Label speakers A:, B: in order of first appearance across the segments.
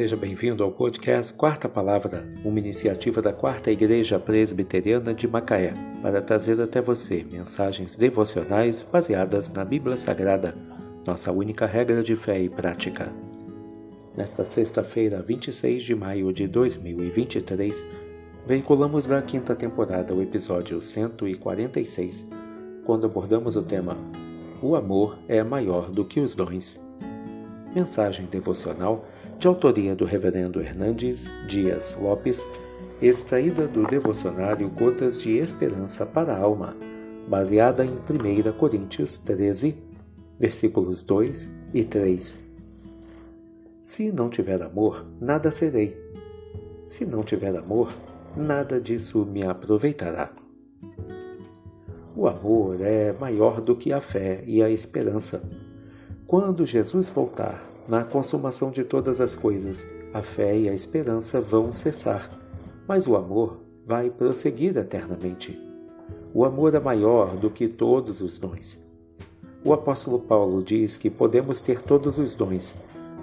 A: Seja bem-vindo ao podcast Quarta Palavra, uma iniciativa da Quarta Igreja Presbiteriana de Macaé, para trazer até você mensagens devocionais baseadas na Bíblia Sagrada, nossa única regra de fé e prática. Nesta sexta-feira, 26 de maio de 2023, veiculamos na quinta temporada o episódio 146, quando abordamos o tema O amor é maior do que os dons. Mensagem devocional de autoria do Reverendo Hernandes Dias Lopes, extraída do devocionário Gotas de Esperança para a Alma, baseada em 1 Coríntios 13, versículos 2 e 3. Se não tiver amor, nada serei. Se não tiver amor, nada disso me aproveitará. O amor é maior do que a fé e a esperança. Quando Jesus voltar, na consumação de todas as coisas, a fé e a esperança vão cessar, mas o amor vai prosseguir eternamente. O amor é maior do que todos os dons. O apóstolo Paulo diz que podemos ter todos os dons,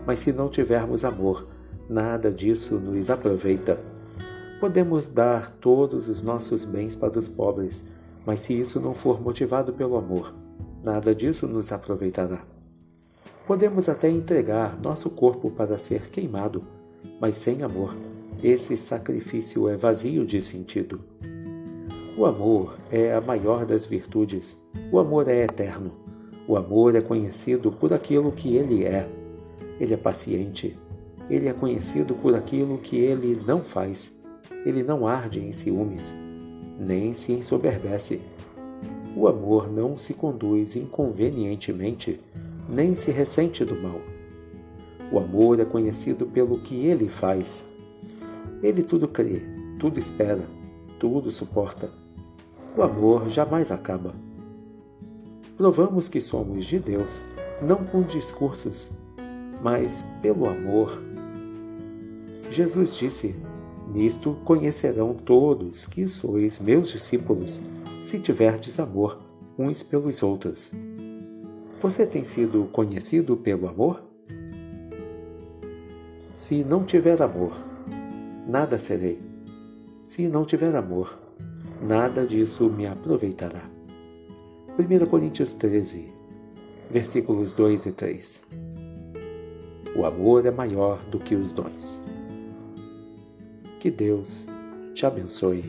A: mas se não tivermos amor, nada disso nos aproveita. Podemos dar todos os nossos bens para os pobres, mas se isso não for motivado pelo amor, nada disso nos aproveitará. Podemos até entregar nosso corpo para ser queimado, mas sem amor, esse sacrifício é vazio de sentido. O amor é a maior das virtudes. O amor é eterno. O amor é conhecido por aquilo que ele é. Ele é paciente. Ele é conhecido por aquilo que ele não faz. Ele não arde em ciúmes, nem se ensoberbece. O amor não se conduz inconvenientemente nem se ressente do mal. O amor é conhecido pelo que ele faz. Ele tudo crê, tudo espera, tudo suporta. O amor jamais acaba. Provamos que somos de Deus, não com discursos, mas pelo amor. Jesus disse: Nisto conhecerão todos que sois meus discípulos, se tiverdes amor uns pelos outros. Você tem sido conhecido pelo amor? Se não tiver amor, nada serei. Se não tiver amor, nada disso me aproveitará. 1 Coríntios 13, versículos 2 e 3. O amor é maior do que os dons. Que Deus te abençoe.